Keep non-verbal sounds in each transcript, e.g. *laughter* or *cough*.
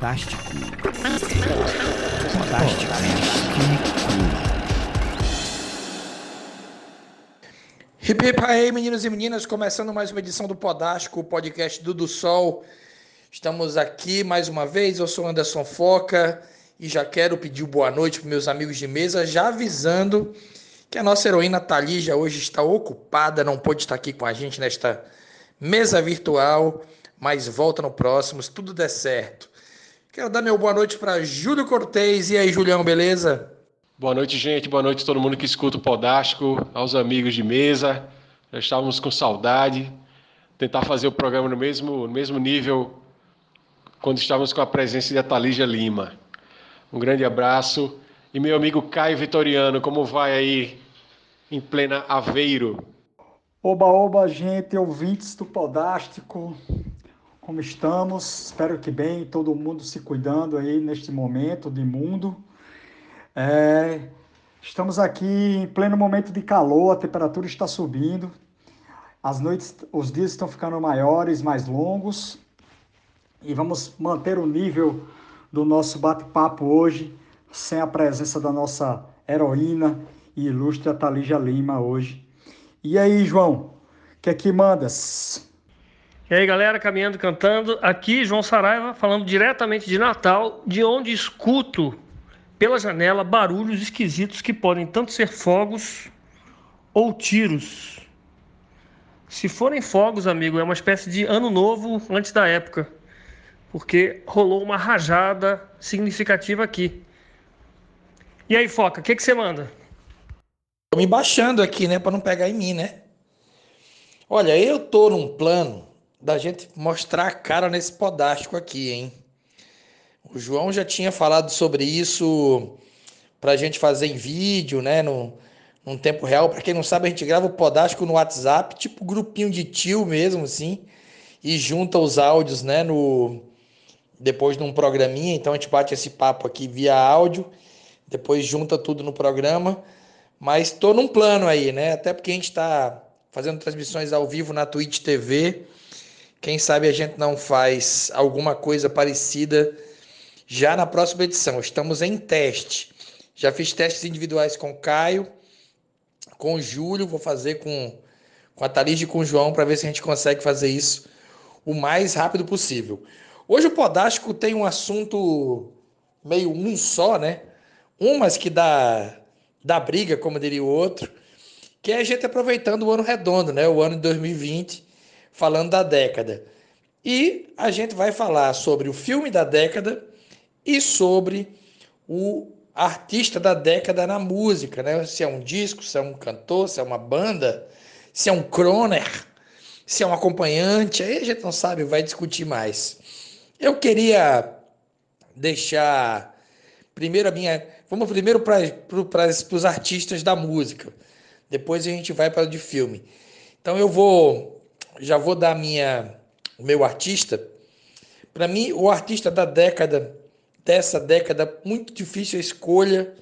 Podástico. Podástico. Hip hip aí, meninos e meninas, começando mais uma edição do Podástico, o podcast do Do Sol. Estamos aqui mais uma vez, eu sou Anderson Foca e já quero pedir boa noite para meus amigos de mesa, já avisando que a nossa heroína Thalija hoje está ocupada, não pôde estar aqui com a gente nesta mesa virtual, mas volta no próximo, se tudo der certo. Quero dar meu boa noite para Júlio Cortez. E aí, Julião, beleza? Boa noite, gente. Boa noite a todo mundo que escuta o Podástico, aos amigos de mesa. Já estávamos com saudade. Tentar fazer o programa no mesmo, no mesmo nível quando estávamos com a presença de Atalígia Lima. Um grande abraço. E meu amigo Caio Vitoriano, como vai aí em plena Aveiro? Oba, oba, gente, ouvintes do Podástico, como estamos? Espero que bem, todo mundo se cuidando aí neste momento de mundo. É, estamos aqui em pleno momento de calor, a temperatura está subindo, as noites, os dias estão ficando maiores, mais longos, e vamos manter o nível do nosso bate-papo hoje, sem a presença da nossa heroína e ilustre Atalija Lima hoje e aí, João, o que é que mandas? E aí, galera, caminhando, cantando. Aqui, João Saraiva, falando diretamente de Natal, de onde escuto pela janela barulhos esquisitos que podem tanto ser fogos ou tiros. Se forem fogos, amigo, é uma espécie de ano novo antes da época, porque rolou uma rajada significativa aqui. E aí, Foca, o que, que você manda? Tô me baixando aqui, né, para não pegar em mim, né? Olha, eu tô num plano da gente mostrar a cara nesse podástico aqui, hein? O João já tinha falado sobre isso pra gente fazer em vídeo, né, no, num tempo real. Para quem não sabe, a gente grava o podástico no WhatsApp, tipo grupinho de tio mesmo, assim, e junta os áudios, né, no depois num programinha. Então a gente bate esse papo aqui via áudio, depois junta tudo no programa. Mas estou num plano aí, né? Até porque a gente está fazendo transmissões ao vivo na Twitch TV. Quem sabe a gente não faz alguma coisa parecida já na próxima edição. Estamos em teste. Já fiz testes individuais com o Caio, com o Júlio, vou fazer com, com a Thalys e com o João para ver se a gente consegue fazer isso o mais rápido possível. Hoje o Podástico tem um assunto meio um só, né? Um, mas que dá da briga, como diria o outro, que é a gente aproveitando o ano redondo, né? O ano de 2020, falando da década. E a gente vai falar sobre o filme da década e sobre o artista da década na música, né? Se é um disco, se é um cantor, se é uma banda, se é um croner, se é um acompanhante, aí a gente não sabe, vai discutir mais. Eu queria deixar primeiro a minha Vamos primeiro para os artistas da música. Depois a gente vai para o de filme. Então eu vou já vou dar minha o meu artista. Para mim, o artista da década dessa década muito difícil a escolha,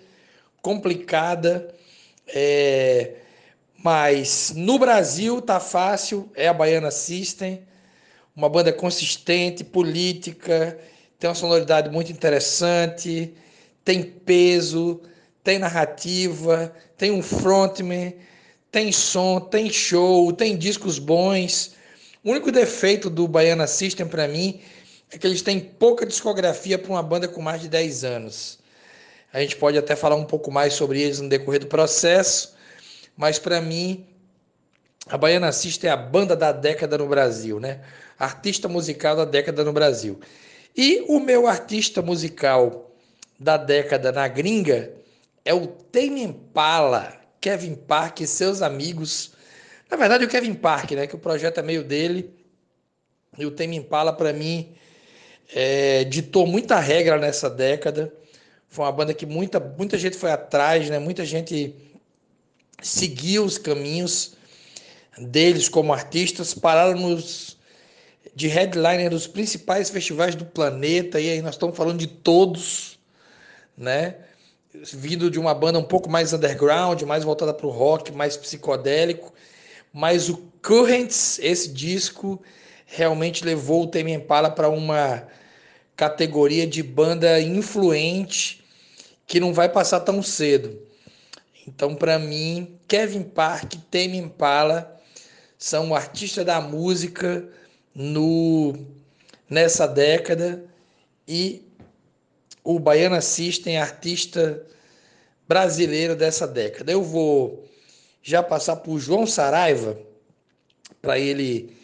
complicada, é, mas no Brasil tá fácil, é a Baiana System, uma banda consistente, política, tem uma sonoridade muito interessante, tem peso, tem narrativa, tem um frontman, tem som, tem show, tem discos bons. O único defeito do Baiana System para mim é que eles têm pouca discografia para uma banda com mais de 10 anos. A gente pode até falar um pouco mais sobre eles no decorrer do processo, mas para mim a Baiana System é a banda da década no Brasil, né? Artista musical da década no Brasil. E o meu artista musical da década na gringa é o Tame Impala, Kevin Park e seus amigos. Na verdade, o Kevin Park, né, que o projeto é meio dele. E o Tame Impala, para mim, é, ditou muita regra nessa década. Foi uma banda que muita, muita gente foi atrás, né? muita gente seguiu os caminhos deles como artistas, pararam nos de headliner dos principais festivais do planeta, e aí nós estamos falando de todos, né? Vindo de uma banda um pouco mais underground, mais voltada para o rock, mais psicodélico. Mas o Currents, esse disco, realmente levou o Tame Impala para uma categoria de banda influente que não vai passar tão cedo. Então, para mim, Kevin Park, Tame Impala são artistas da música no nessa década e o Baiana System artista brasileiro dessa década. Eu vou já passar para o João Saraiva para ele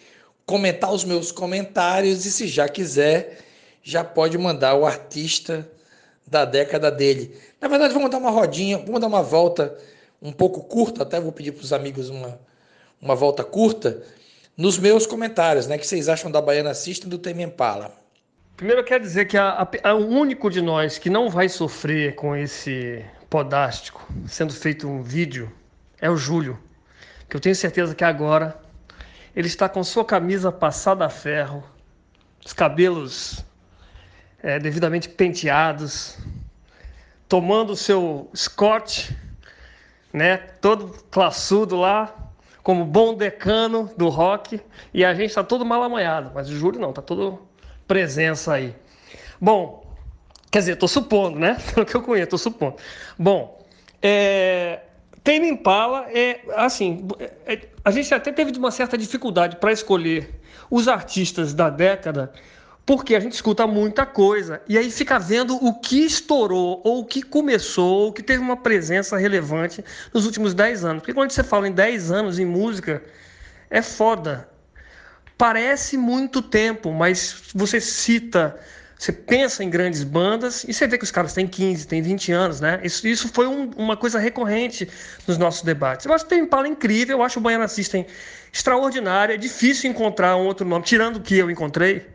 comentar os meus comentários e se já quiser já pode mandar o artista da década dele. Na verdade, vamos dar uma rodinha, vamos dar uma volta um pouco curta, até vou pedir para os amigos uma, uma volta curta, nos meus comentários, né? que vocês acham da Baiana System do Tame Impala? Primeiro eu quero dizer que a, o único de nós que não vai sofrer com esse podástico sendo feito um vídeo é o Júlio. Que eu tenho certeza que agora ele está com sua camisa passada a ferro, os cabelos é, devidamente penteados, tomando o seu Scott, né, todo classudo lá, como bom decano do rock, e a gente está todo mal amanhado, mas o Júlio não, está todo presença aí. Bom, quer dizer, estou supondo, né? *laughs* Pelo que eu conheço, estou supondo. Bom, é, Tame Impala é assim, é, a gente até teve uma certa dificuldade para escolher os artistas da década porque a gente escuta muita coisa e aí fica vendo o que estourou, ou o que começou, ou que teve uma presença relevante nos últimos 10 anos. Porque quando você fala em 10 anos em música, é foda. Parece muito tempo, mas você cita, você pensa em grandes bandas e você vê que os caras têm 15, têm 20 anos, né? Isso, isso foi um, uma coisa recorrente nos nossos debates. Eu acho que tem Impala incrível, eu acho o Baiana System extraordinário, é difícil encontrar um outro nome, tirando o que eu encontrei,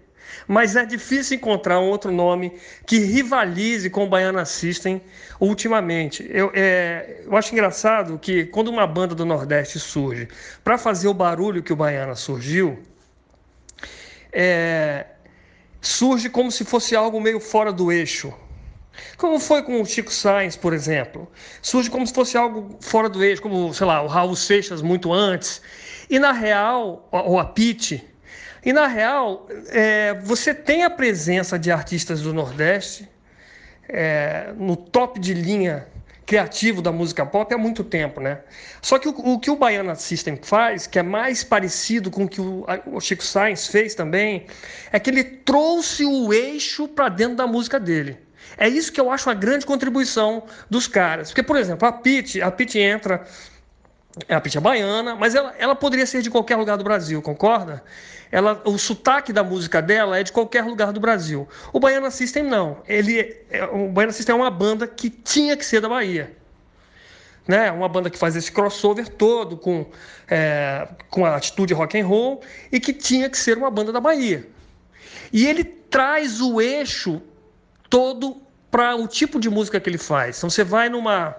mas é difícil encontrar um outro nome que rivalize com o Baiana System ultimamente. Eu, é, eu acho engraçado que quando uma banda do Nordeste surge para fazer o barulho que o Baiana surgiu, é, surge como se fosse algo meio fora do eixo. Como foi com o Chico Sainz, por exemplo. Surge como se fosse algo fora do eixo, como, sei lá, o Raul Seixas muito antes. E na real, ou a Pete, e na real, é, você tem a presença de artistas do Nordeste é, no top de linha criativo da música pop há muito tempo, né? Só que o, o, que o Baiana System faz, que é mais parecido com o que o, o Chico Sainz fez também, é que ele trouxe o eixo para dentro da música dele. É isso que eu acho a grande contribuição dos caras. Porque, por exemplo, a Pete, a Pete entra, a Pete é baiana, mas ela, ela poderia ser de qualquer lugar do Brasil, concorda? Ela, o sotaque da música dela é de qualquer lugar do Brasil. O Baiana System não. Ele, é, o Baiana System é uma banda que tinha que ser da Bahia. Né? Uma banda que faz esse crossover todo com, é, com a atitude rock and roll e que tinha que ser uma banda da Bahia. E ele traz o eixo todo para o tipo de música que ele faz. Então você vai numa,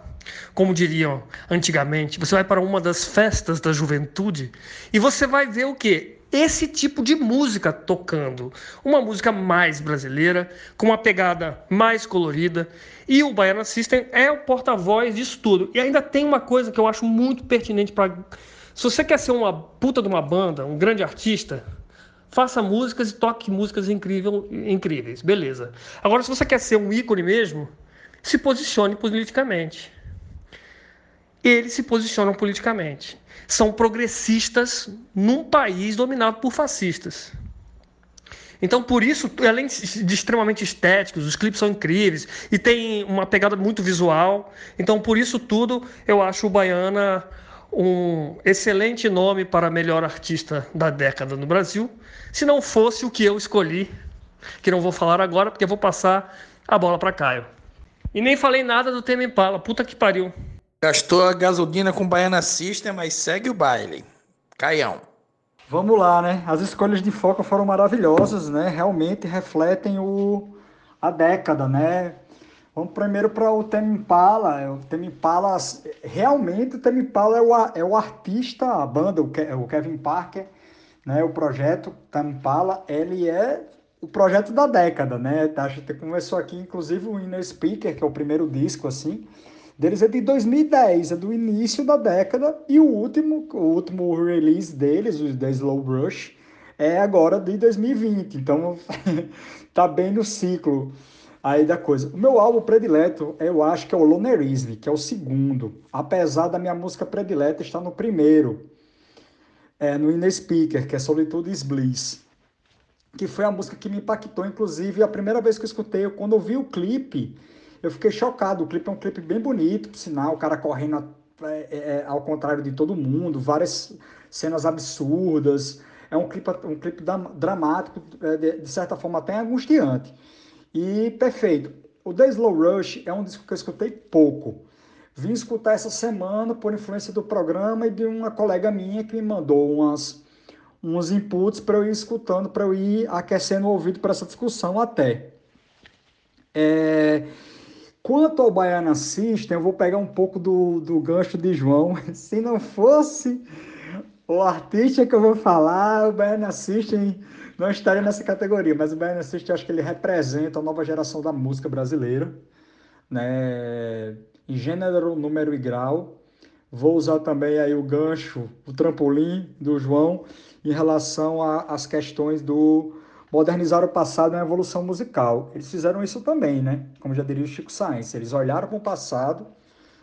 como diriam antigamente, você vai para uma das festas da juventude e você vai ver o quê? Esse tipo de música tocando. Uma música mais brasileira, com uma pegada mais colorida. E o Baiana System é o porta-voz disso tudo. E ainda tem uma coisa que eu acho muito pertinente para. Se você quer ser uma puta de uma banda, um grande artista, faça músicas e toque músicas incrível, incríveis. Beleza. Agora, se você quer ser um ícone mesmo, se posicione politicamente. Eles se posicionam politicamente são progressistas num país dominado por fascistas. Então, por isso, além de extremamente estéticos, os clipes são incríveis e tem uma pegada muito visual. Então, por isso tudo, eu acho o Baiana um excelente nome para melhor artista da década no Brasil, se não fosse o que eu escolhi, que não vou falar agora, porque vou passar a bola para Caio. E nem falei nada do tema Impala, puta que pariu. Gastou a gasolina com Baiana System, mas segue o baile. Caião. Vamos lá, né? As escolhas de foco foram maravilhosas, né? Realmente refletem o, a década, né? Vamos primeiro para o Temi Impala. O Temi Impala, realmente o Temi Impala é o, é o artista, a banda, o, Kevin Parker, né? O projeto Temi Impala, ele é o projeto da década, né? A gente começou aqui, inclusive, o Inner Speaker, que é o primeiro disco, assim, deles é de 2010, é do início da década, e o último, o último release deles, o The Slow Brush, é agora de 2020. Então, *laughs* tá bem no ciclo aí da coisa. O meu álbum predileto, eu acho que é o Lonerism, que é o segundo. Apesar da minha música predileta estar no primeiro, é, no Inner Speaker, que é Solitude is Bliss. Que foi a música que me impactou, inclusive, a primeira vez que eu escutei, quando eu vi o clipe, eu fiquei chocado. O clipe é um clipe bem bonito, por sinal, o cara correndo é, é, é, ao contrário de todo mundo, várias cenas absurdas. É um clipe, um clipe dramático, é, de, de certa forma até angustiante. E perfeito. O The Slow Rush é um disco que eu escutei pouco. Vim escutar essa semana por influência do programa e de uma colega minha que me mandou umas, uns inputs para eu ir escutando, para eu ir aquecendo o ouvido para essa discussão até. É... Quanto ao Baiana System, eu vou pegar um pouco do, do gancho de João. *laughs* Se não fosse o artista que eu vou falar, o Baiana System não estaria nessa categoria, mas o Baiana System acho que ele representa a nova geração da música brasileira, né? Em gênero, número e grau. Vou usar também aí o gancho, o trampolim do João em relação às questões do modernizar o passado na evolução musical. Eles fizeram isso também, né? Como já diria o Chico Sainz, eles olharam para o passado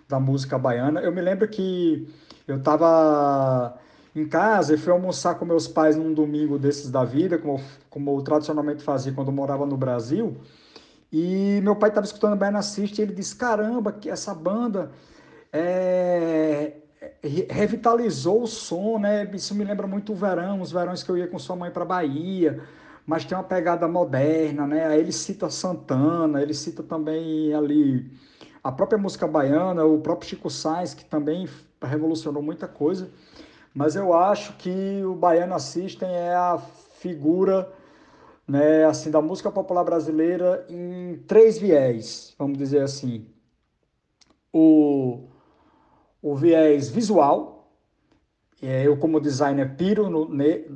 da música baiana. Eu me lembro que eu estava em casa e fui almoçar com meus pais num domingo desses da vida, como, como eu tradicionalmente fazia quando eu morava no Brasil. E meu pai estava escutando Baiana Assist e ele disse: Caramba, que essa banda é, revitalizou o som, né? Isso me lembra muito o verão, os verões que eu ia com sua mãe para Bahia mas tem uma pegada moderna, né? Aí ele cita Santana, ele cita também ali a própria música baiana, o próprio Chico Sainz, que também revolucionou muita coisa. Mas eu acho que o Baiano System é a figura né, assim, da música popular brasileira em três viés, vamos dizer assim. O, o viés visual, eu, como designer, piro no,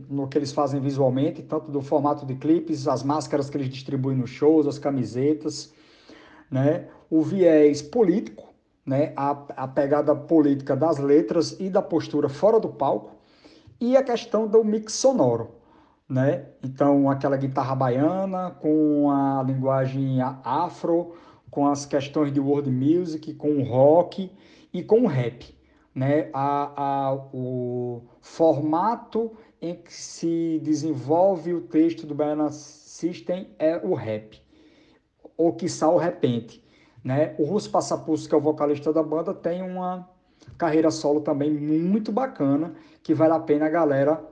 no, que eles fazem visualmente, tanto do formato de clipes, as máscaras que eles distribuem nos shows, as camisetas, né? o viés político, né? a, a pegada política das letras e da postura fora do palco, e a questão do mix sonoro. Né? Então, aquela guitarra baiana com a linguagem afro, com as questões de world music, com o rock e com o rap né, a, a, o formato em que se desenvolve o texto do Banana System é o rap, ou quiçá o repente. Né? O Russo Passapulso, que é o vocalista da banda, tem uma carreira solo também muito bacana, que vale a pena a galera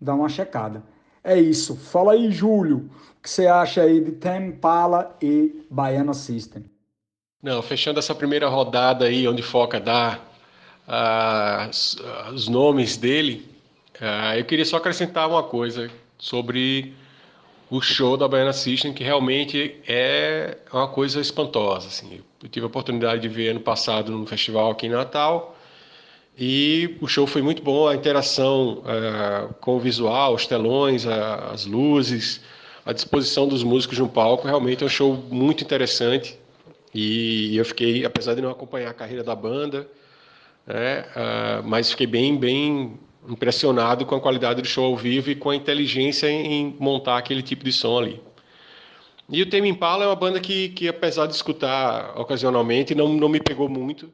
dar uma checada. É isso. Fala aí, Júlio, o que você acha aí de Tempala e Baiana System? Não, fechando essa primeira rodada aí, onde foca dar os nomes dele, ah, eu queria só acrescentar uma coisa sobre o show da Baiana System, que realmente é uma coisa espantosa. Assim. Eu tive a oportunidade de ver ano passado no festival aqui em Natal, e o show foi muito bom, a interação com o visual, os telões, a, as luzes, a disposição dos músicos no palco, realmente é um show muito interessante. E eu fiquei, apesar de não acompanhar a carreira da banda, né? Uh, mas fiquei bem, bem impressionado com a qualidade do show ao vivo e com a inteligência em, montar aquele tipo de som ali. E o Tame Impala é uma banda que, que apesar de escutar ocasionalmente, não, não me pegou muito,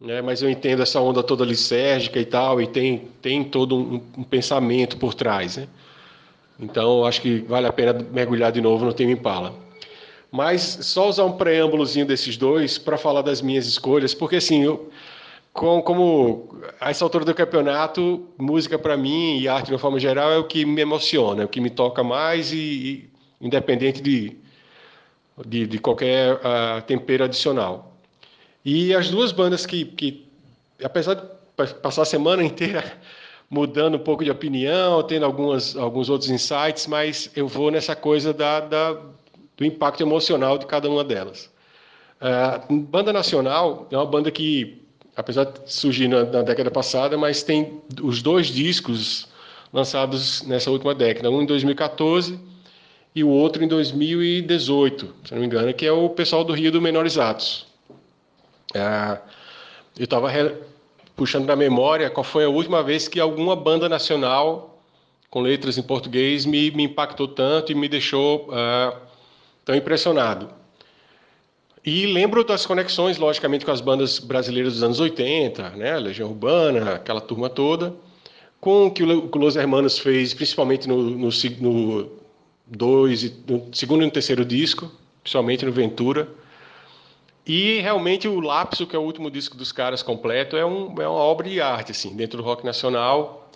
né? mas eu entendo essa onda toda lisérgica e tal, e tem, tem todo um, um pensamento por trás. Né? Então, acho que vale a pena mergulhar de novo no Tame Impala. Mas só usar um preâmbulozinho desses dois para falar das minhas escolhas, porque assim, eu, com, como a essa altura do campeonato, música para mim e arte de uma forma geral é o que me emociona, é o que me toca mais e, e independente de, de, de qualquer uh, tempero adicional. E as duas bandas que, que, apesar de passar a semana *laughs* inteira mudando um pouco de opinião, tendo algumas, alguns outros insights, mas eu vou nessa coisa da, da do impacto emocional de cada uma delas. Uh, banda nacional é uma banda que apesar de surgir na, na, década passada, mas tem os dois discos lançados nessa última década, um em 2014 e o outro em 2018, se não me engano, que é o pessoal do Rio do Menores Atos. Ah, eu estava puxando na memória qual foi a última vez que alguma banda nacional com letras em português me, me impactou tanto e me deixou uh, tão impressionado. E lembro das conexões, logicamente, com as bandas brasileiras dos anos 80, né? Legião Urbana, aquela turma toda, com o que o Los Hermanos fez, principalmente no, no, no, dois, no segundo e no terceiro disco, principalmente no Ventura. E realmente o Lapso, que é o último disco dos caras completo, é, um, é uma obra de arte, assim, dentro do rock nacional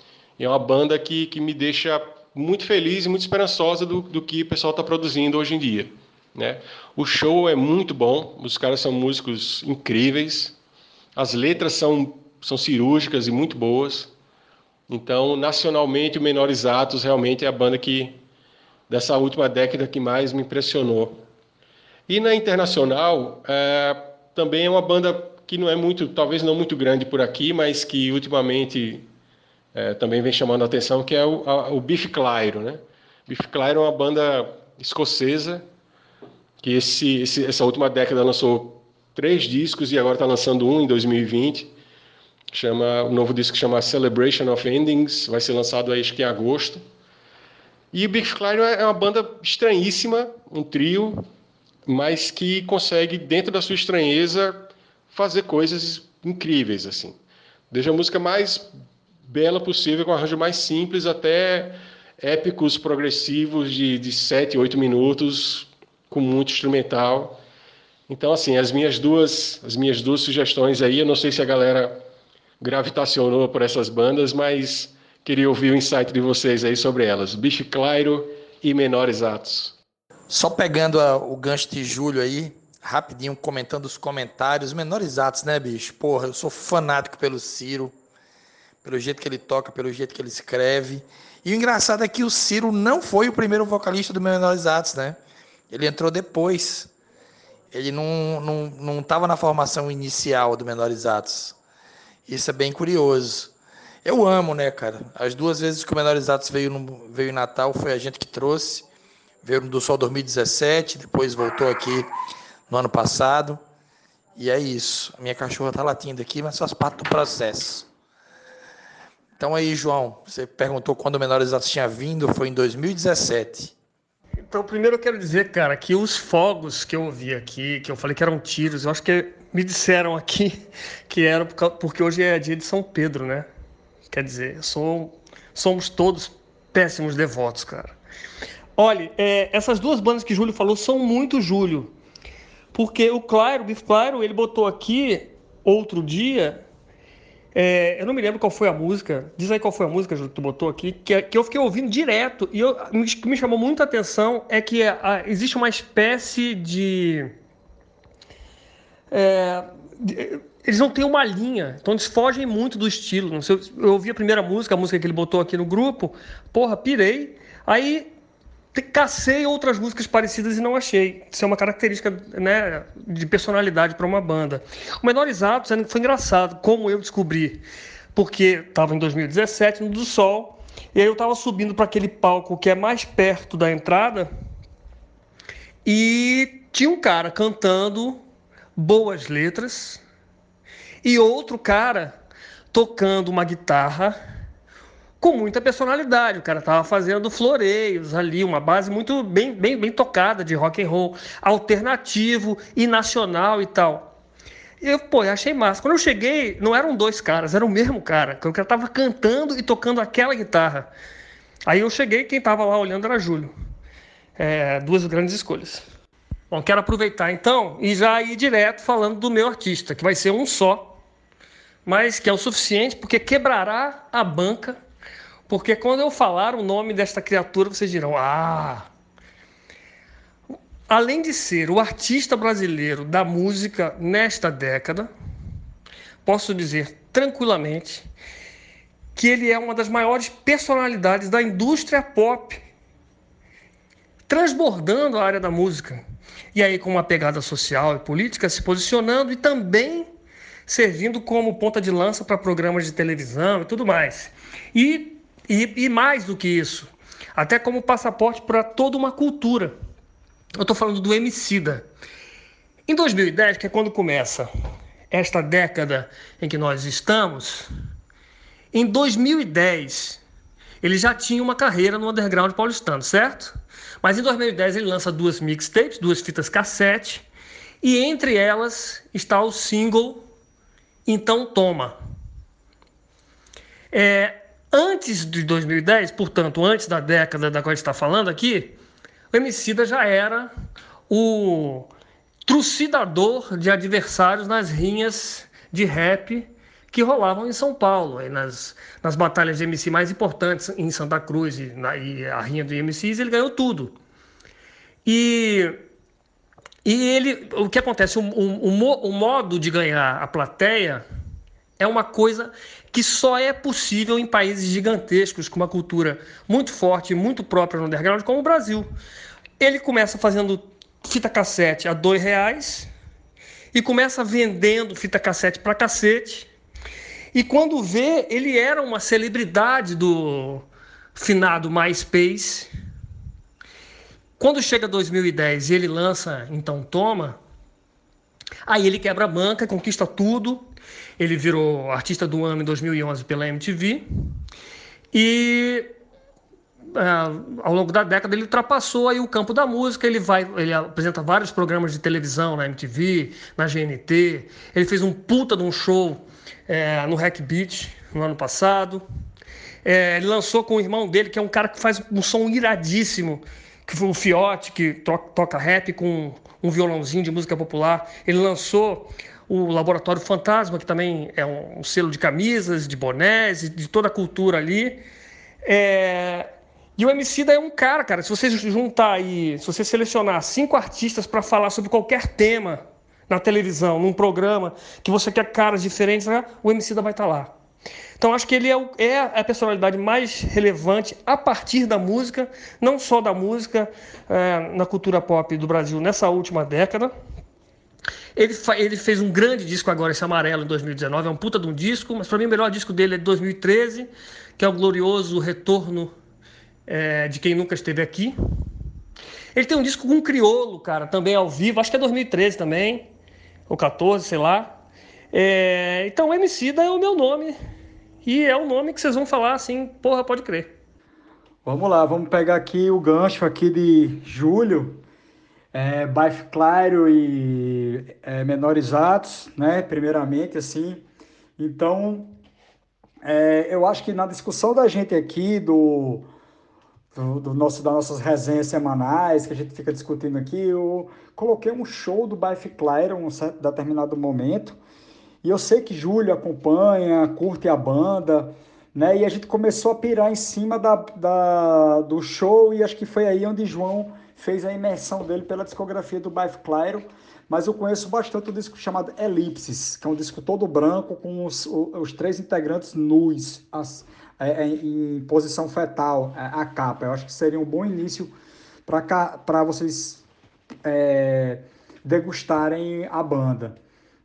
é uma banda que, que me deixa muito feliz e muito esperançosa do, do que o pessoal está produzindo hoje em dia. Né? O show é muito bom, os caras são músicos incríveis, as letras são, são cirúrgicas e muito boas. Então, nacionalmente, o Menores Atos realmente é a banda que, dessa última década, que mais me impressionou. E na internacional, é, também é uma banda que não é muito, talvez não muito grande por aqui, mas que ultimamente é, também vem chamando a atenção, que é o, a, o Biff Clyro. Né? Biff Clyro é uma banda escocesa que esse, esse, essa última década lançou três discos e agora está lançando um em 2020. Chama, o novo disco chama Celebration of Endings, vai ser lançado aí, acho que em agosto. E o Biff Clyro é uma banda estranhíssima, um trio, mas que consegue, dentro da sua estranheza, fazer coisas incríveis, assim. Desde a música mais bela possível, com um arranjo mais simples, até épicos progressivos de, de 7, 8 minutos, com muito instrumental. Então, assim, as minhas duas, as minhas duas sugestões aí, eu não sei se a galera gravitacionou por essas bandas, mas queria ouvir o insight de vocês aí sobre elas. Bicho Clairo e Menores Atos. Só pegando a, o gancho de Júlio aí, rapidinho comentando os comentários. Menores Atos, né, bicho? Porra, eu sou fanático pelo Ciro pelo jeito que ele toca, pelo jeito que ele escreve. E o engraçado é que o Ciro não foi o primeiro vocalista do Menores Atos, né? Ele entrou depois. Ele não não não estava na formação inicial do Menores Atos. Isso é bem curioso. Eu amo, né, cara? As duas vezes que o Menores Atos veio no, veio em Natal foi a gente que trouxe. Veio do Sol 2017, depois voltou aqui no ano passado. E é isso. A minha cachorra tá latindo aqui, mas faz parte do processo. Então aí, João, você perguntou quando o Menores Atos tinha vindo, foi em 2017. Então, primeiro eu quero dizer, cara, que os fogos que eu ouvi aqui, que eu falei que eram tiros, eu acho que me disseram aqui *laughs* que eram porque hoje é dia de São Pedro, né? Quer dizer, sou, somos todos péssimos devotos, cara. Olha, é, essas duas bandas que Júlio falou são muito Júlio. Porque o Claro, o Biff Claro, ele botou aqui outro dia é, eu não me lembro qual foi a música. Diz aí qual foi a música que tu botou aqui, que, que eu fiquei ouvindo direto. E o que me chamou muita atenção é que a, existe uma espécie de, é, de, Eles não têm uma linha, então eles fogem muito do estilo. Sei, eu ouvi a primeira música, a música que ele botou aqui no grupo, porra, pirei. Aí cacei outras músicas parecidas e não achei. Isso é uma característica né, de personalidade para uma banda. O Menores Atos foi engraçado, como eu descobri, porque estava em 2017 no do Sol, e aí eu estava subindo para aquele palco que é mais perto da entrada, e tinha um cara cantando boas letras, e outro cara tocando uma guitarra com muita personalidade. O cara tava fazendo floreios ali, uma base muito bem, bem, bem tocada de rock and roll, alternativo e nacional e tal. Eu, pô, eu achei massa. Quando eu cheguei, não eram dois caras, era o mesmo cara. O cara tava cantando e tocando aquela guitarra. Aí eu cheguei, quem tava lá olhando era Júlio. É, duas grandes escolhas. Bom, quero aproveitar então e já ir direto falando do meu artista, que vai ser um só, mas que é o suficiente porque quebrará a banca porque quando eu falar o nome desta criatura, vocês dirão: Ah! Além de ser o artista brasileiro da música nesta década, posso dizer tranquilamente que ele é uma das maiores personalidades da indústria pop, transbordando a área da música. E aí, com uma pegada social e política, se posicionando e também servindo como ponta de lança para programas de televisão e tudo mais. E e, e mais do que isso, até como passaporte para toda uma cultura. Eu estou falando do Emicida. Em 2010, que é quando começa esta década em que nós estamos, em 2010 ele já tinha uma carreira no underground paulistano, certo? Mas em 2010 ele lança duas mixtapes, duas fitas cassete, e entre elas está o single Então Toma. É, antes de 2010, portanto, antes da década da qual a gente está falando aqui, o Emicida já era o trucidador de adversários nas rinhas de rap que rolavam em São Paulo, nas, nas batalhas de MC mais importantes em Santa Cruz e, na, e a rinha de MCs, ele ganhou tudo. E, e ele, o que acontece, o, o, o, o modo de ganhar a plateia é uma coisa que só é possível em países gigantescos, com uma cultura muito forte, muito própria no underground, como o Brasil. Ele começa fazendo fita cassete a dois reais e começa vendendo fita cassete para cacete e quando vê, ele era uma celebridade do finado MySpace. Quando chega 2010 e ele lança Então Toma, aí ele quebra a banca, conquista tudo. Ele virou artista do ano em 2011 pela MTV. E Uh, ao longo da década ele ultrapassou aí o campo da música, ele vai, ele apresenta vários programas de televisão na MTV, na GNT, ele fez um puta de um show é, no Hack Beat no ano passado. É, ele lançou com o irmão dele, que é um cara que faz um som iradíssimo, que foi o Fiote, que toca, toca rap com um violãozinho de música popular. Ele lançou o Laboratório Fantasma, que também é um, selo de camisas, de bonés, de toda a cultura ali. É... E o MC da é um cara, cara. Se você juntar aí, se você selecionar cinco artistas para falar sobre qualquer tema na televisão, num programa, que você quer caras diferentes, né? o MC da vai estar tá lá. Então acho que ele é, o, é, a personalidade mais relevante a partir da música, não só da música é, na cultura pop do Brasil nessa última década. Ele, ele, fez um grande disco agora, esse amarelo, em 2019, é um puta de um disco, mas para mim o melhor disco dele é de 2013, que é o glorioso Retorno é, de Quem Nunca Esteve Aqui. Ele tem um disco com um criolo, cara, também ao vivo, acho que é 2013 também ou 14, sei lá. É, então, Emicida é o meu nome. E é o nome que vocês vão falar assim, porra, pode crer. Vamos lá, vamos pegar aqui o gancho aqui de julho. É, baixo claro e é, menorizados, né? Primeiramente, assim. Então, é, eu acho que na discussão da gente aqui do do, do, nosso, das nossas resenhas semanais que a gente fica discutindo aqui, eu coloquei um show do Bife Clyde em um certo determinado momento. E eu sei que Júlio acompanha, curte a banda, né? E a gente começou a pirar em cima da, da, do show e acho que foi aí onde João fez a imersão dele pela discografia do Bife Clyde. Mas eu conheço bastante o disco chamado Elipses, que é um disco todo branco com os, os três integrantes nus, as, é, é, em posição fetal a, é, a, capa. Eu acho que seria um bom início para vocês é, degustarem a banda.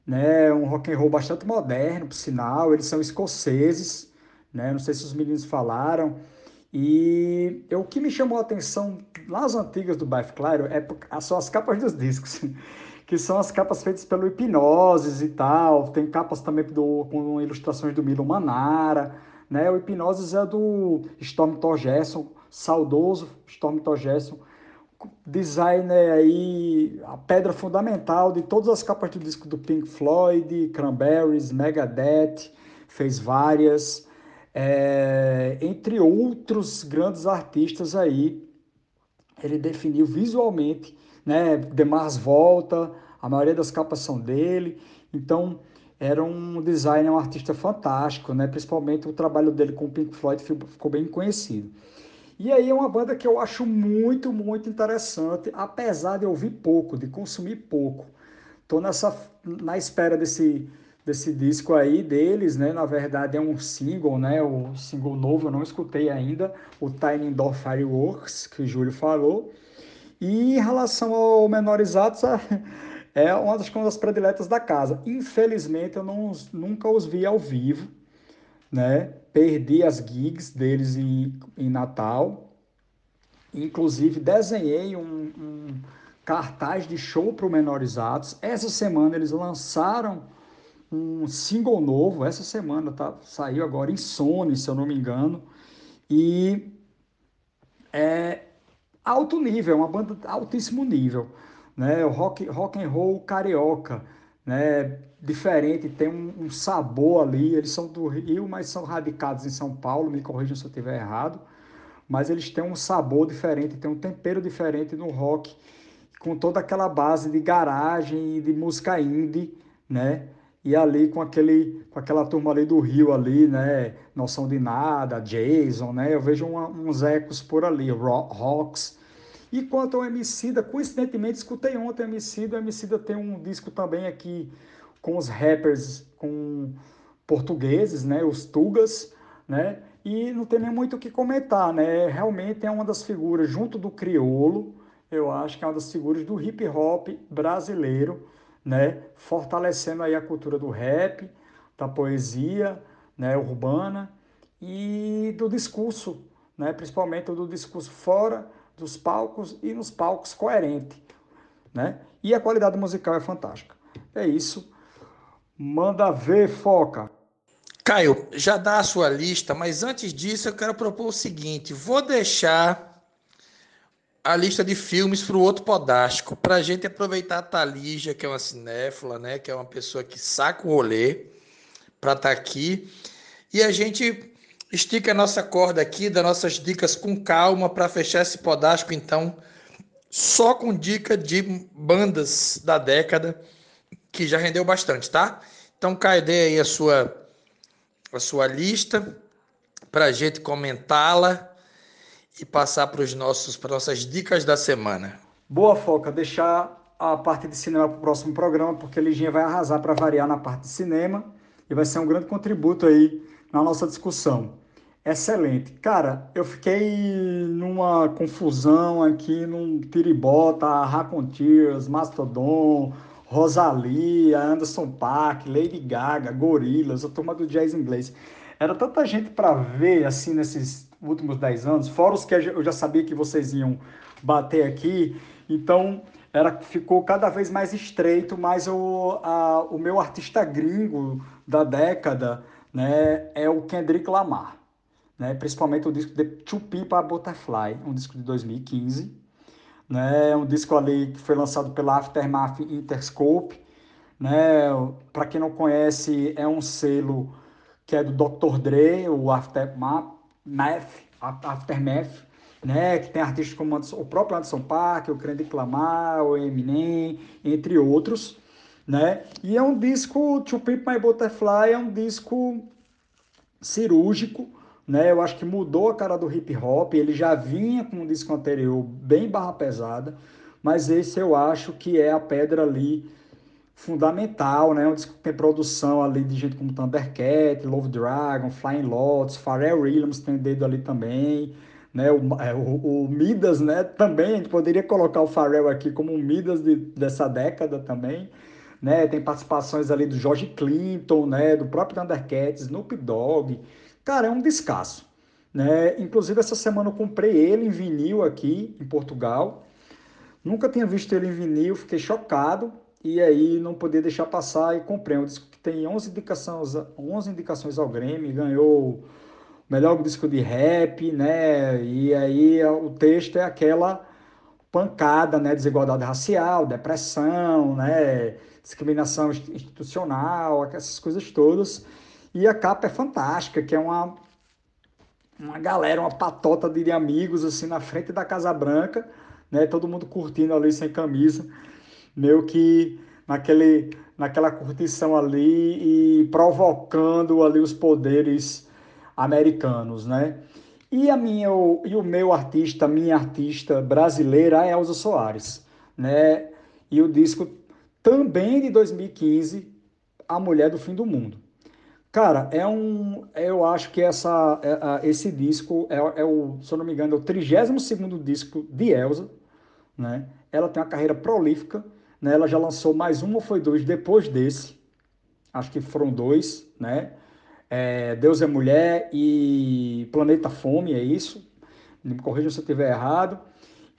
Né? Um rock and roll bastante moderno, por sinal. Eles são escoceses, né? não sei se os meninos falaram. E eu, o que me chamou a atenção nas antigas do Bife Claro é, são as capas dos discos. *laughs* que são as capas feitas pelo Hipnoses e tal. Tem capas também do, com ilustrações do Milo Manara. Né? O Hipnoses é do Storm Torgerson, saudoso Storm Torgerson, designer aí, a pedra fundamental de todas as capas do disco do Pink Floyd, Cranberries, Megadeth, fez várias, é, entre outros grandes artistas aí, ele definiu visualmente, né, Demars Volta, a maioria das capas são dele, então era um designer, um artista fantástico, né? Principalmente o trabalho dele com o Pink Floyd ficou bem conhecido. E aí é uma banda que eu acho muito, muito interessante, apesar de ouvir pouco, de consumir pouco. Tô nessa na espera desse desse disco aí deles, né? Na verdade é um single, né? O single novo eu não escutei ainda, o Tiny Door Fireworks, que o Júlio falou. E em relação ao Menorizados, *laughs* é uma das coisas prediletas da casa. Infelizmente, eu não, nunca os vi ao vivo, né? Perdi as gigs deles em, em Natal. Inclusive, desenhei um, um cartaz de show para o Menorizados. Essa semana eles lançaram um single novo. Essa semana tá, saiu agora em Sony, se eu não me engano. E é alto nível, uma banda altíssimo nível, né? O rock, rock and roll carioca, né? Diferente, tem um, um sabor ali. Eles são do Rio, mas são radicados em São Paulo. Me corrijam se eu estiver errado. Mas eles têm um sabor diferente, tem um tempero diferente no rock, com toda aquela base de garagem e de música indie, né? E ali com aquele com aquela turma ali do Rio ali, né, Noção de Nada, Jason, né, eu vejo uma, uns ecos por ali, Rocks. E quanto ao Emicida, coincidentemente escutei ontem o Emicida, o Emicida tem um disco também aqui com os rappers com portugueses, né, os Tugas, né, e não tem nem muito o que comentar, né, realmente é uma das figuras, junto do Criolo, eu acho que é uma das figuras do hip hop brasileiro, né, fortalecendo aí a cultura do rap, da poesia, né, urbana e do discurso, né, principalmente do discurso fora dos palcos e nos palcos coerente, né? E a qualidade musical é fantástica. É isso. Manda ver, foca. Caio, já dá a sua lista, mas antes disso eu quero propor o seguinte: vou deixar a lista de filmes para o outro podástico, para a gente aproveitar a Talígia, que é uma cinéfila, né, que é uma pessoa que saca o rolê, para estar tá aqui, e a gente estica a nossa corda aqui, das nossas dicas com calma, para fechar esse podástico, então, só com dica de bandas da década, que já rendeu bastante, tá? Então, Caio, aí a sua, a sua lista, para a gente comentá-la, e passar para os nossos para nossas dicas da semana. Boa foca, deixar a parte de cinema para o próximo programa, porque a Liginha vai arrasar para variar na parte de cinema e vai ser um grande contributo aí na nossa discussão. Excelente. Cara, eu fiquei numa confusão aqui, num tiribota, Raconteers, Mastodon, Rosalia, Anderson Paak, Lady Gaga, Gorillaz, a turma do jazz inglês. Era tanta gente para ver, assim, nesses últimos 10 anos, fora os que eu já sabia que vocês iam bater aqui, então era, ficou cada vez mais estreito, mas o, a, o meu artista gringo da década né, é o Kendrick Lamar, né, principalmente o disco The Two People Butterfly, um disco de 2015, né, um disco ali que foi lançado pela Aftermath Interscope, né, para quem não conhece, é um selo que é do Dr. Dre, o Aftermath, Math, Aftermath, né, que tem artistas como o próprio Anderson Paak, o Kendrick Lamar, o Eminem, entre outros, né? E é um disco, To Pimp My Butterfly é um disco cirúrgico, né? Eu acho que mudou a cara do hip hop, ele já vinha com um disco anterior bem barra pesada, mas esse eu acho que é a pedra ali fundamental, né? Um disco que tem produção ali de gente como Thundercat, Love Dragon, Flying Lotus, Pharrell Williams tem dedo ali também, né? O, é, o, o, Midas, né? Também a gente poderia colocar o Pharrell aqui como um Midas de, dessa década também, né? Tem participações ali do George Clinton, né? Do próprio Thundercat, Snoop Dogg. Cara, é um descasso, né? Inclusive essa semana eu comprei ele em vinil aqui em Portugal. Nunca tinha visto ele em vinil, fiquei chocado, e aí não podia deixar passar e comprei um disco que tem 11 indicações, 11 indicações ao Grammy, ganhou o melhor disco de rap, né? E aí o texto é aquela pancada, né? Desigualdade racial, depressão, né? Discriminação institucional, essas coisas todas. E a capa é fantástica, que é uma uma galera, uma patota de amigos assim na frente da Casa Branca, né? Todo mundo curtindo ali sem camisa meio que naquele, naquela curtição ali e provocando ali os poderes americanos, né? E a minha o, e o meu artista, minha artista brasileira é Elza Soares, né? E o disco também de 2015, A Mulher do Fim do Mundo. Cara, é um. Eu acho que essa, é, esse disco é, é, o, se eu não me engano, é o 32 disco de Elza. Né? Ela tem uma carreira prolífica né? Ela já lançou mais um ou foi dois depois desse. Acho que foram dois, né? É, Deus é Mulher e Planeta Fome, é isso. Me corrijam se eu estiver errado.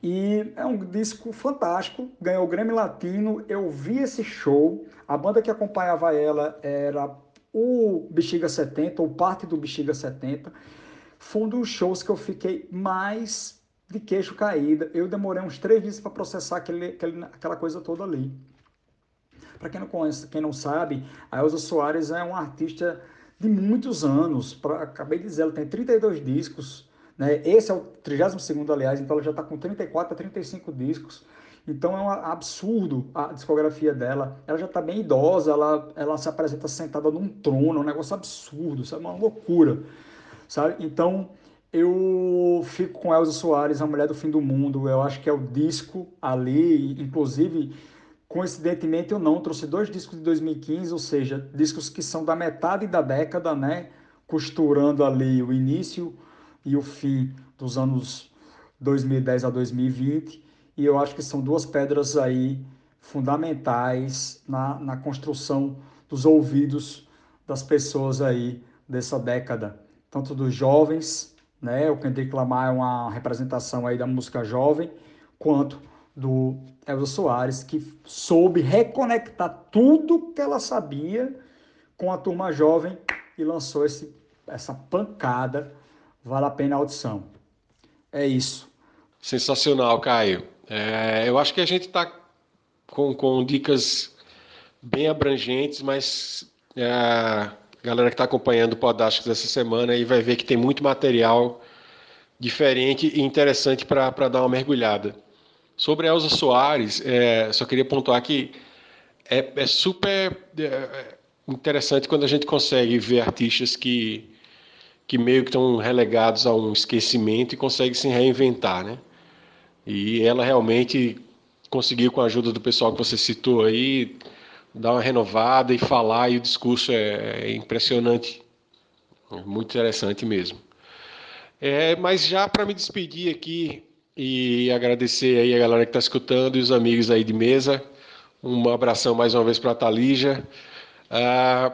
E é um disco fantástico, ganhou o Grammy Latino. Eu vi esse show. A banda que acompanhava ela era o Bexiga 70, ou parte do Bexiga 70. foi um dos shows que eu fiquei mais de queixo caído. Eu demorei uns três dias para processar aquele, aquele, aquela coisa toda ali. Para quem não conhece, quem não sabe, a Elza Soares é uma artista de muitos anos. Pra, acabei de dizer, ela tem 32 discos. Né? Esse é o 32 aliás, então ela já está com 34 a 35 discos. Então é um absurdo a discografia dela. Ela já está bem idosa, ela, ela se apresenta sentada num trono, é um negócio absurdo, sabe? Uma loucura, sabe? Então eu fico com Elza Soares, A Mulher do Fim do Mundo. Eu acho que é o disco ali, inclusive, coincidentemente ou não, trouxe dois discos de 2015, ou seja, discos que são da metade da década, né? Costurando ali o início e o fim dos anos 2010 a 2020 e eu acho que são duas pedras aí fundamentais na, na construção dos ouvidos das pessoas aí dessa década, tanto dos jovens, né, o Kendrick Lamar é uma representação aí da música jovem, quanto do Elza Soares, que soube reconectar tudo que ela sabia com a turma jovem e lançou esse, essa pancada. Vale a pena a audição. É isso. Sensacional, Caio. É, eu acho que a gente está com, com dicas bem abrangentes, mas é, galera que está acompanhando o Podástico dessa semana aí vai ver que tem muito material diferente e interessante para dar uma mergulhada. Sobre a Elza Soares, é, só queria pontuar que é, é super é, interessante quando a gente consegue ver artistas que, que meio que estão relegados a um esquecimento e conseguem se reinventar, né? E ela realmente conseguiu, com a ajuda do pessoal que você citou aí, dar uma renovada e falar, e o discurso é, é impressionante. É muito interessante mesmo. É, mas já para me despedir aqui e agradecer aí a galera que está escutando e os amigos aí de mesa, um abração mais uma vez para a Talija. Ah,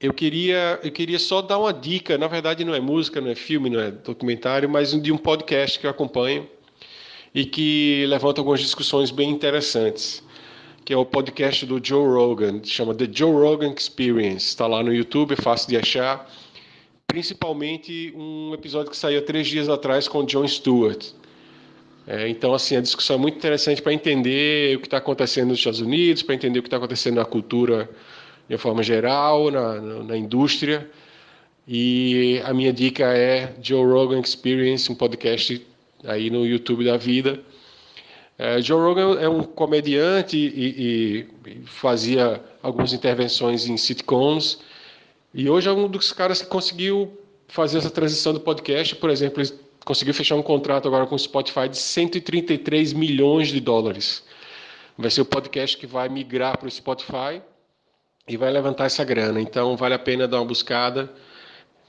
eu queria, eu queria só dar uma dica, na verdade não é música, não é filme, não é documentário, mas de um podcast que eu acompanho, e que levanta algumas discussões bem interessantes, que é o podcast do Joe Rogan, chama The Joe Rogan Experience, está lá no YouTube, é fácil de achar, principalmente um episódio que saiu três dias atrás com o Jon Stewart. É, então, assim, a discussão é muito interessante para entender o que está acontecendo nos Estados Unidos, para entender o que está acontecendo na cultura de forma geral, na, na indústria. E a minha dica é Joe Rogan Experience, um podcast aí no YouTube da vida. É, Joe Rogan é um comediante e, e, fazia algumas intervenções em sitcoms. E hoje é um dos caras que conseguiu fazer essa transição do podcast. Por exemplo, ele conseguiu fechar um contrato agora com o Spotify de 133 milhões de dólares. Vai ser o podcast que vai migrar para o Spotify e vai levantar essa grana. Então, vale a pena dar uma buscada.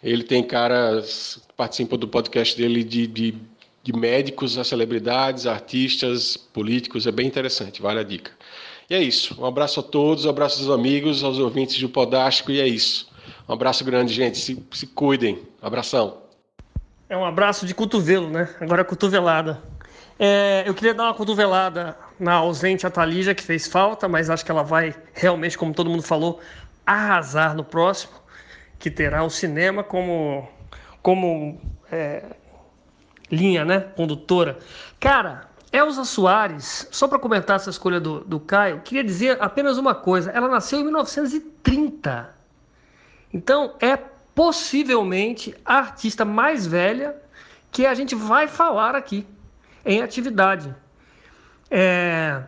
Ele tem caras que participam do podcast dele de, de de médicos a celebridades, artistas, políticos, é bem interessante, vale a dica. E é isso. Um abraço a todos, um abraço aos amigos, aos ouvintes do Podástico, e é isso. Um abraço grande, gente. Se, se cuidem. abração. É um abraço de cotovelo, né? Agora cotovelada. É, eu queria dar uma cotovelada na ausente Atalija, que fez falta, mas acho que ela vai realmente, como todo mundo falou, arrasar no próximo, que terá o cinema como, como é, linha, né? Condutora. Cara, Elza Soares, só para comentar essa escolha do, do Caio, queria dizer apenas uma coisa: ela nasceu em 1930. Então, é possivelmente a artista mais velha que a gente vai falar aqui em atividade. É...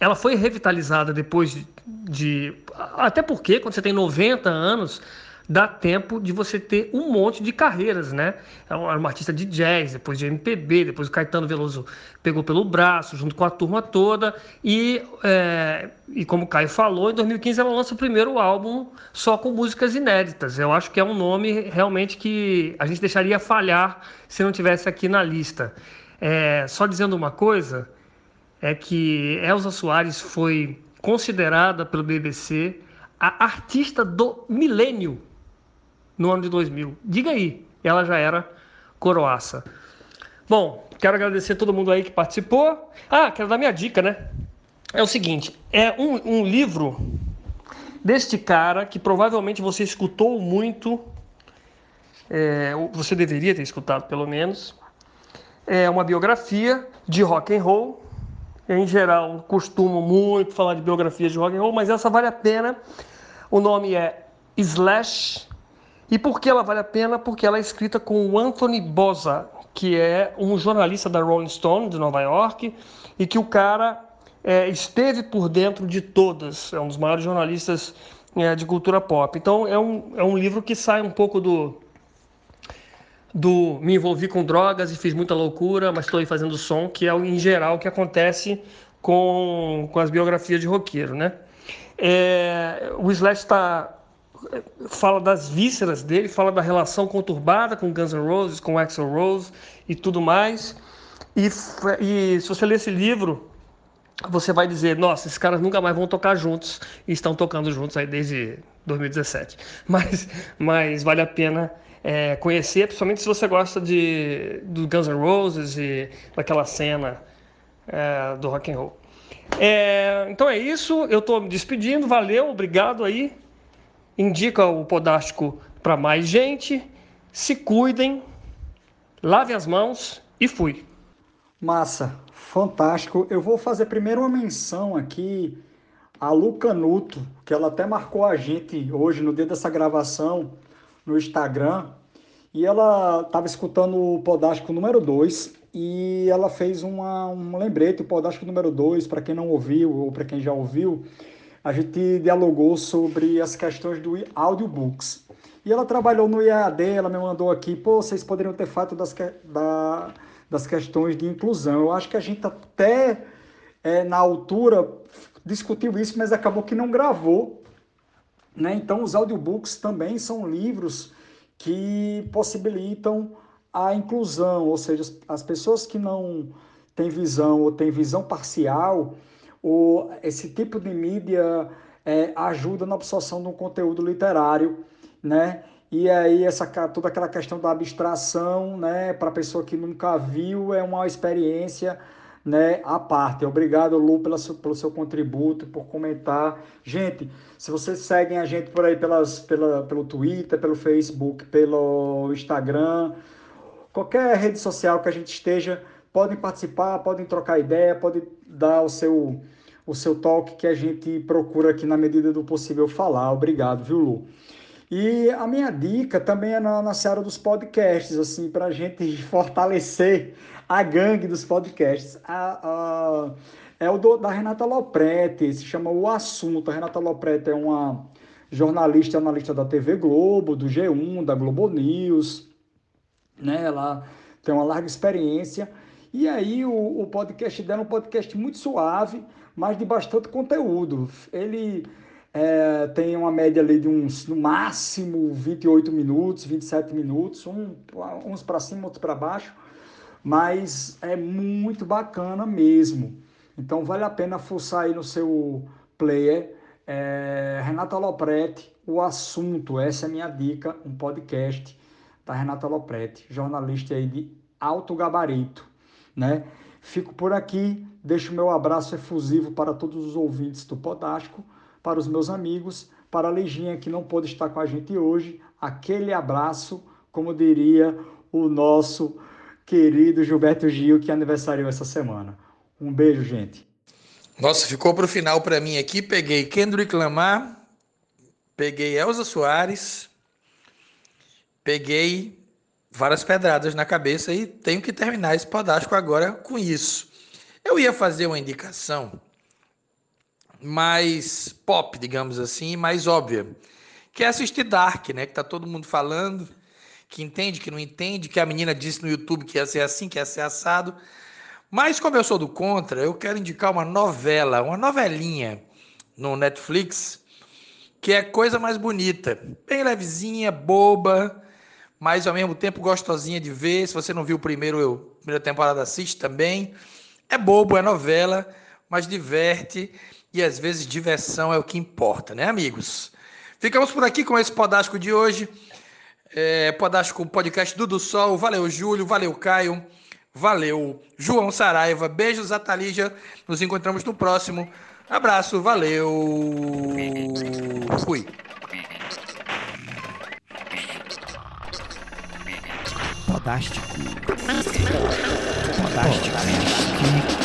Ela foi revitalizada depois de, de. Até porque, quando você tem 90 anos, dá tempo de você ter um monte de carreiras, né? Era uma artista de jazz, depois de MPB, depois o Caetano Veloso pegou pelo braço, junto com a turma toda, e, é, e como o Caio falou, em 2015 ela lança o primeiro álbum só com músicas inéditas. Eu acho que é um nome realmente que a gente deixaria falhar se não tivesse aqui na lista. É, só dizendo uma coisa, é que Elza Soares foi considerada pelo BBC a artista do milênio no ano de 2000. Diga aí, ela já era coroaça. Bom, quero agradecer todo mundo aí que participou. Ah, quero dar minha dica, né? É o seguinte: é um, um livro deste cara que provavelmente você escutou muito é, você deveria ter escutado pelo menos. É uma biografia de rock and roll. Em geral, costumo muito falar de biografias de rock and roll, mas essa vale a pena. O nome é Slash. E por que ela vale a pena? Porque ela é escrita com o Anthony Boza, que é um jornalista da Rolling Stone de Nova York e que o cara é, esteve por dentro de todas. É um dos maiores jornalistas é, de cultura pop. Então é um, é um livro que sai um pouco do do me envolvi com drogas e fiz muita loucura, mas estou aí fazendo som, que é em geral o que acontece com, com as biografias de roqueiro, né? É, o Slash está fala das vísceras dele, fala da relação conturbada com Guns N' Roses, com Axl Rose e tudo mais. E, e se você ler esse livro, você vai dizer, nossa, esses caras nunca mais vão tocar juntos e estão tocando juntos aí desde 2017. *laughs* Mas, mas vale a pena é, conhecer, principalmente se você gosta de do Guns N' Roses e daquela cena é, do rock and roll. É, então é isso, eu estou me despedindo, valeu, obrigado aí. Indica o Podástico para mais gente. Se cuidem, lavem as mãos e fui. Massa, fantástico. Eu vou fazer primeiro uma menção aqui a Lu Canuto, que ela até marcou a gente hoje, no dia dessa gravação, no Instagram. E ela estava escutando o Podástico número 2 e ela fez uma, um lembrete, o Podástico número 2, para quem não ouviu ou para quem já ouviu, a gente dialogou sobre as questões do audiobooks. E ela trabalhou no IAD, ela me mandou aqui, pô, vocês poderiam ter feito das, da, das questões de inclusão. Eu acho que a gente até é, na altura discutiu isso, mas acabou que não gravou. Né? Então, os audiobooks também são livros que possibilitam a inclusão, ou seja, as pessoas que não têm visão ou têm visão parcial, ou esse tipo de mídia é, ajuda na absorção de um conteúdo literário, né? E aí essa toda aquela questão da abstração, né, para pessoa que nunca viu, é uma experiência, né, à parte. Obrigado, Lu, pela, pelo seu contributo, por comentar. Gente, se vocês seguem a gente por aí pelas, pela, pelo Twitter, pelo Facebook, pelo Instagram, qualquer rede social que a gente esteja, podem participar, podem trocar ideia, podem dar o seu o seu toque que a gente procura aqui na medida do possível falar. Obrigado, viu, Lu? E a minha dica também é na, na seara dos podcasts, assim, para a gente *laughs* fortalecer a gangue dos podcasts. A, a, é o do, da Renata Lopretti, se chama O Assunto. A Renata Lopretti é uma jornalista analista da TV Globo, do G1, da Globo News, né? Ela tem uma larga experiência. E aí o, o podcast dela é um podcast muito suave, mas de bastante conteúdo. Ele é, tem uma média ali de uns, no máximo, 28 minutos, 27 minutos, um, uns para cima, outros para baixo, mas é muito bacana mesmo. Então vale a pena fuçar aí no seu player. É, Renata Lopretti, o assunto, essa é a minha dica, um podcast da Renata Lopretti, jornalista aí de alto gabarito, né? Fico por aqui, deixo meu abraço efusivo para todos os ouvintes do Podástico, para os meus amigos, para a Leginha que não pôde estar com a gente hoje, aquele abraço, como diria o nosso querido Gilberto Gil, que aniversariou essa semana. Um beijo, gente. Nossa, ficou para o final para mim aqui. Peguei Kendrick Lamar, peguei Elza Soares, peguei várias pedradas na cabeça e tenho que terminar esse podástico agora com isso. Eu ia fazer uma indicação mais pop, digamos assim, mais óbvia, que é assistir Dark, né? Que tá todo mundo falando, que entende, que não entende, que a menina disse no YouTube que ia ser assim, que ia ser assado. Mas como eu sou do contra, eu quero indicar uma novela, uma novelinha no Netflix, que é coisa mais bonita, bem levezinha, boba, mas ao mesmo tempo gostosinha de ver. Se você não viu o primeiro, eu, primeira temporada, assiste também. É bobo, é novela, mas diverte e às vezes diversão é o que importa, né, amigos? Ficamos por aqui com esse Podástico de hoje. É, Podástico Podcast do Sol. Valeu, Júlio. Valeu, Caio. Valeu, João Saraiva. Beijos, Atalija. Nos encontramos no próximo. Abraço, valeu. Fui. Podástico. まあ、大好だね。